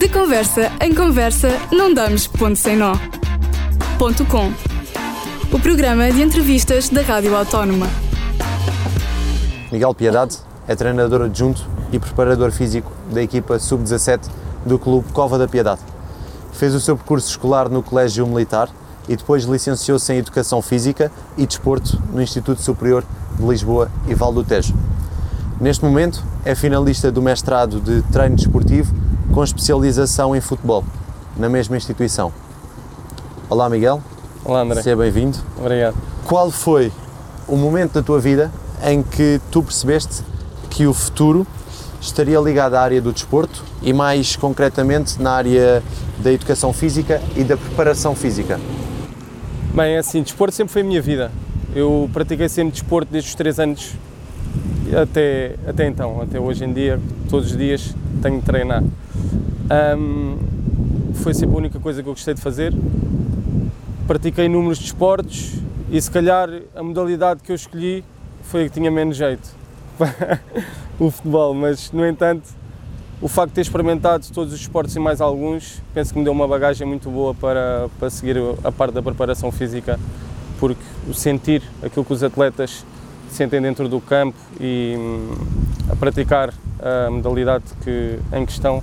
De conversa em conversa, não damos ponto sem nó. Ponto com. O programa de entrevistas da Rádio Autónoma. Miguel Piedade é treinador adjunto e preparador físico da equipa sub-17 do Clube Cova da Piedade. Fez o seu percurso escolar no Colégio Militar e depois licenciou-se em Educação Física e Desporto no Instituto Superior de Lisboa e Val do Tejo. Neste momento é finalista do mestrado de treino desportivo com especialização em futebol, na mesma instituição. Olá Miguel, Olá André, seja bem-vindo. obrigado. Qual foi o momento da tua vida em que tu percebeste que o futuro estaria ligado à área do desporto e mais concretamente na área da educação física e da preparação física? Bem, é assim, desporto sempre foi a minha vida. Eu pratiquei sempre desporto desde os 3 anos até, até então, até hoje em dia, todos os dias tenho de treinar. Ahm, foi sempre a única coisa que eu gostei de fazer. Pratiquei inúmeros desportos e se calhar a modalidade que eu escolhi foi a que tinha menos jeito, o futebol, mas no entanto o facto de ter experimentado todos os esportes e mais alguns, penso que me deu uma bagagem muito boa para, para seguir a parte da preparação física, porque o sentir aquilo que os atletas sentem dentro do campo e hum, a praticar a modalidade que, em questão,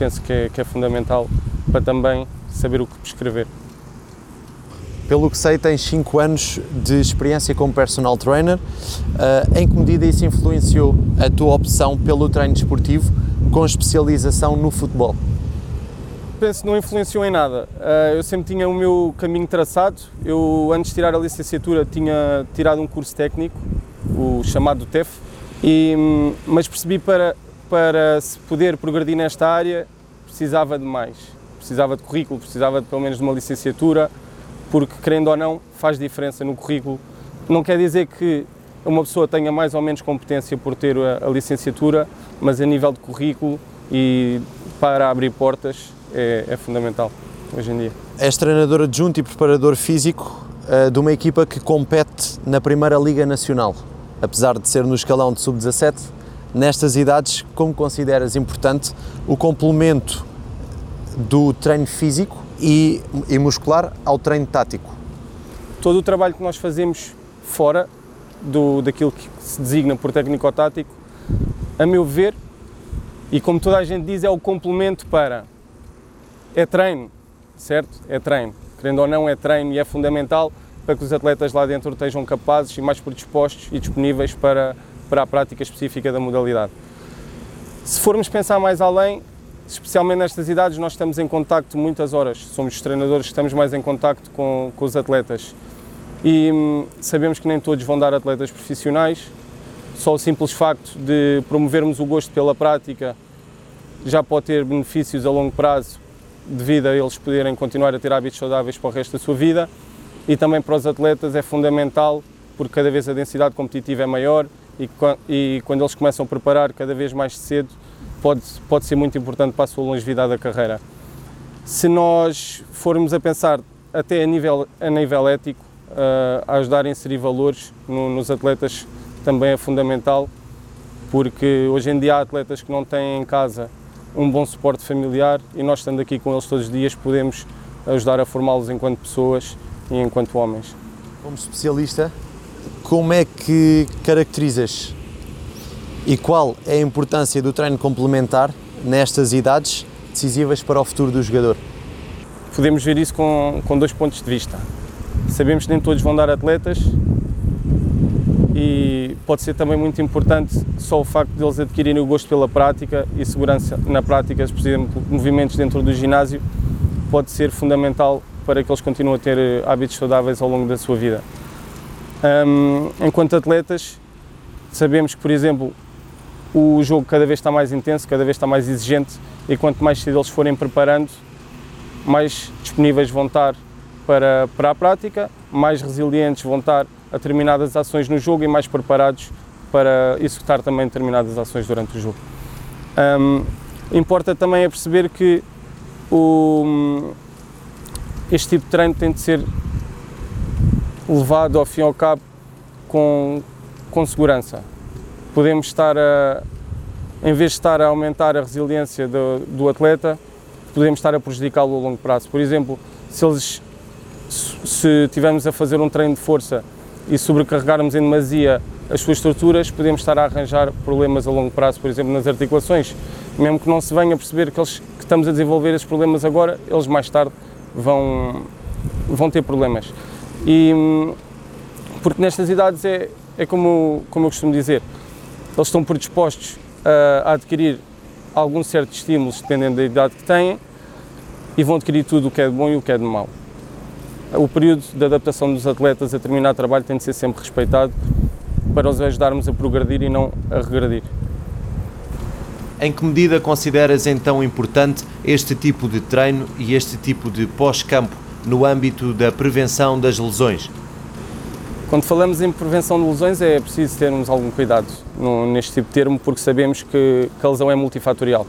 penso que é, que é fundamental para também saber o que prescrever. Pelo que sei, tens 5 anos de experiência como personal trainer. Uh, em que medida isso influenciou a tua opção pelo treino desportivo com especialização no futebol? Penso que não influenciou em nada. Uh, eu sempre tinha o meu caminho traçado. Eu, antes de tirar a licenciatura, tinha tirado um curso técnico, o chamado TEF, e, hum, mas percebi para, para se poder progredir nesta área, precisava de mais. Precisava de currículo, precisava de, pelo menos de uma licenciatura, porque, querendo ou não, faz diferença no currículo. Não quer dizer que uma pessoa tenha mais ou menos competência por ter a, a licenciatura, mas a nível de currículo e para abrir portas é, é fundamental hoje em dia. És treinador adjunto e preparador físico uh, de uma equipa que compete na Primeira Liga Nacional. Apesar de ser no escalão de sub-17, nestas idades, como consideras importante o complemento do treino físico e, e muscular ao treino tático? Todo o trabalho que nós fazemos fora do, daquilo que se designa por técnico-tático, a meu ver, e como toda a gente diz, é o complemento para. É treino, certo? É treino. Querendo ou não, é treino e é fundamental para que os atletas lá dentro estejam capazes e mais predispostos e disponíveis para, para a prática específica da modalidade. Se formos pensar mais além, especialmente nestas idades, nós estamos em contacto muitas horas. Somos os treinadores que estamos mais em contacto com, com os atletas. E hum, sabemos que nem todos vão dar atletas profissionais. Só o simples facto de promovermos o gosto pela prática já pode ter benefícios a longo prazo devido a eles poderem continuar a ter hábitos saudáveis para o resto da sua vida. E também para os atletas é fundamental porque cada vez a densidade competitiva é maior e, quando eles começam a preparar cada vez mais cedo pode, pode ser muito importante para a sua longevidade da carreira. Se nós formos a pensar até a nível, a nível ético, uh, ajudar a inserir valores no, nos atletas também é fundamental, porque hoje em dia há atletas que não têm em casa um bom suporte familiar e nós estando aqui com eles todos os dias podemos ajudar a formá-los enquanto pessoas e enquanto homens. Como especialista, como é que caracterizas e qual é a importância do treino complementar nestas idades decisivas para o futuro do jogador? Podemos ver isso com, com dois pontos de vista. Sabemos que nem todos vão dar atletas e pode ser também muito importante só o facto de eles adquirirem o gosto pela prática e segurança na prática, por exemplo, movimentos dentro do ginásio, pode ser fundamental para que eles continuem a ter eh, hábitos saudáveis ao longo da sua vida. Um, enquanto atletas, sabemos que, por exemplo, o jogo cada vez está mais intenso, cada vez está mais exigente e quanto mais cedo eles forem preparando, mais disponíveis vão estar para, para a prática, mais resilientes vão estar a determinadas ações no jogo e mais preparados para executar também determinadas ações durante o jogo. Um, importa também é perceber que o, este tipo de treino tem de ser levado ao fim e ao cabo com, com segurança. Podemos estar a, em vez de estar a aumentar a resiliência do, do atleta, podemos estar a prejudicá-lo a longo prazo. Por exemplo, se eles se estivermos a fazer um treino de força e sobrecarregarmos em demasia as suas estruturas, podemos estar a arranjar problemas a longo prazo, por exemplo, nas articulações. Mesmo que não se venha a perceber que, eles, que estamos a desenvolver esses problemas agora, eles mais tarde vão, vão ter problemas. E, porque nestas idades é, é como, como eu costumo dizer, eles estão predispostos a, a adquirir algum certo estímulos, dependendo da idade que têm, e vão adquirir tudo o que é de bom e o que é de mau. O período de adaptação dos atletas a terminar trabalho tem de ser sempre respeitado para os ajudarmos a progredir e não a regredir. Em que medida consideras então importante este tipo de treino e este tipo de pós-campo no âmbito da prevenção das lesões? Quando falamos em prevenção de lesões é preciso termos algum cuidado neste tipo de termo porque sabemos que, que a lesão é multifatorial.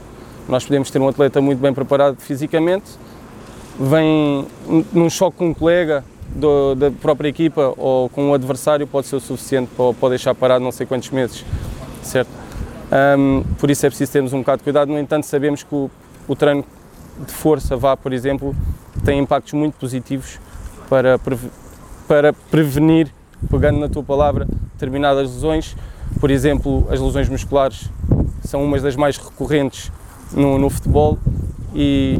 Nós podemos ter um atleta muito bem preparado fisicamente, vem num choque com um colega do, da própria equipa ou com um adversário pode ser o suficiente para, para deixar parado não sei quantos meses, certo? Um, por isso é preciso termos um bocado de cuidado, no entanto sabemos que o, o treino de força vá, por exemplo, tem impactos muito positivos para, para prevenir, pegando na tua palavra, determinadas lesões, por exemplo, as lesões musculares são umas das mais recorrentes no, no futebol e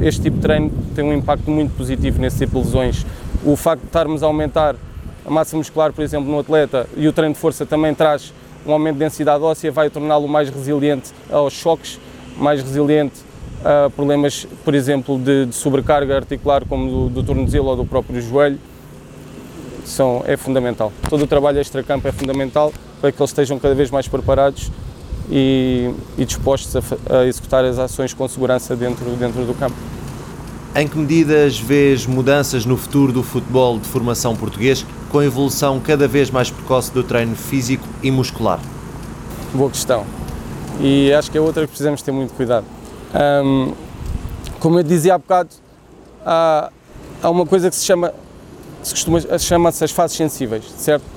este tipo de treino tem um impacto muito positivo nesse tipo de lesões. O facto de estarmos a aumentar a massa muscular, por exemplo, no atleta e o treino de força também traz um aumento de densidade óssea, vai torná-lo mais resiliente aos choques, mais resiliente a problemas, por exemplo, de, de sobrecarga articular, como do, do tornozelo ou do próprio joelho. São, é fundamental. Todo o trabalho extra-campo é fundamental para que eles estejam cada vez mais preparados e, e dispostos a, a, executar as ações com segurança dentro, dentro do campo. Em que medidas vês mudanças no futuro do futebol de formação português com a evolução cada vez mais precoce do treino físico e muscular? Boa questão. E acho que é outra que precisamos ter muito cuidado. Um, como eu dizia há bocado, há, há uma coisa que se chama, se costuma, chama-se as fases sensíveis, certo?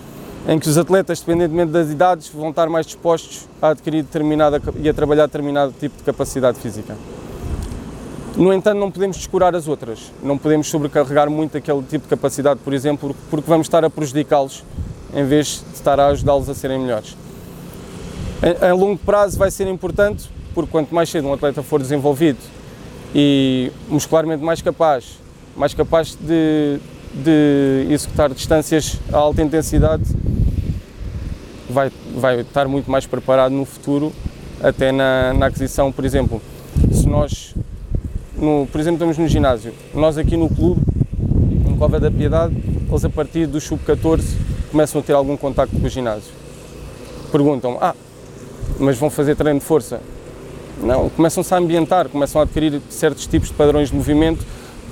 em que os atletas, independentemente das idades, vão estar mais dispostos a adquirir determinada e a trabalhar determinado tipo de capacidade física. No entanto, não podemos descurar as outras, não podemos sobrecarregar muito aquele tipo de capacidade, por exemplo, porque vamos estar a prejudicá-los em vez de estar a ajudá-los a serem melhores. A, longo prazo vai ser importante, porque quanto mais cedo um atleta for desenvolvido e muscularmente mais capaz, mais capaz de, de executar distâncias a alta intensidade, vai, vai estar muito mais preparado no futuro, até na, na aquisição, por exemplo, se nós, no, por exemplo, estamos no ginásio, nós aqui no clube, no Cova da Piedade, eles a partir do sub-14 começam a ter algum contacto com o ginásio. Perguntam, ah, mas vão fazer treino de força? Não, começam-se a ambientar, começam a adquirir certos tipos de padrões de movimento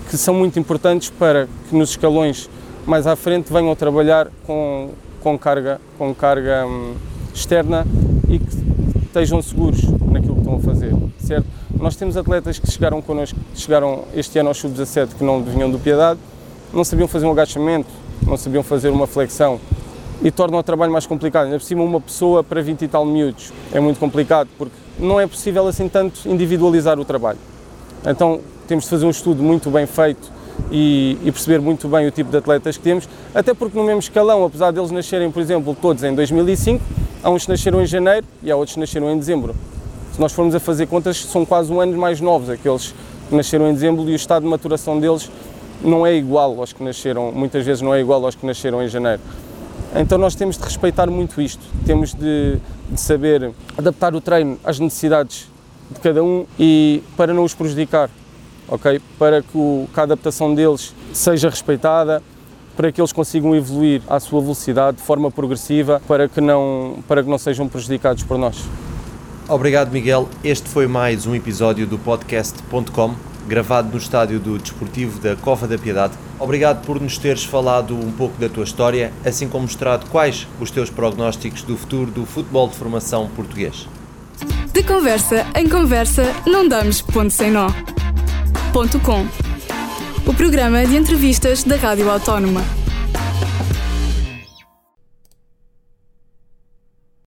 que são muito importantes para que nos escalões mais à frente venham a trabalhar com, com carga, com carga hum, externa e que estejam seguros naquilo que estão a fazer, certo? Nós temos atletas que chegaram connosco, chegaram este ano ao sub-17 que não vinham do Piedade, não sabiam fazer um agachamento, não sabiam fazer uma flexão e tornam o trabalho mais complicado. Ainda por cima, uma pessoa para 20 e tal miúdos é muito complicado porque não é possível assim tanto individualizar o trabalho. Então temos de fazer um estudo muito bem feito e, e, perceber muito bem o tipo de atletas que temos, até porque no mesmo escalão, apesar deles nascerem, por exemplo, todos em 2005, há uns que nasceram em janeiro e há outros que nasceram em dezembro. Se nós formos a fazer contas, são quase um ano mais novos aqueles que nasceram em dezembro e o estado de maturação deles não é igual aos que nasceram, muitas vezes não é igual aos que nasceram em janeiro. Então nós temos de respeitar muito isto, temos de, de saber adaptar o treino às necessidades de cada um e para não os prejudicar ok? Para que, o, que a adaptação deles seja respeitada, para que eles consigam evoluir à sua velocidade de forma progressiva, para que não, para que não sejam prejudicados por nós. Obrigado, Miguel. Este foi mais um episódio do podcast.com, gravado no estádio do Desportivo da Cova da Piedade. Obrigado por nos teres falado um pouco da tua história, assim como mostrado quais os teus prognósticos do futuro do futebol de formação português. De conversa em conversa, não damos ponto sem nó. O programa de entrevistas da Rádio Autónoma.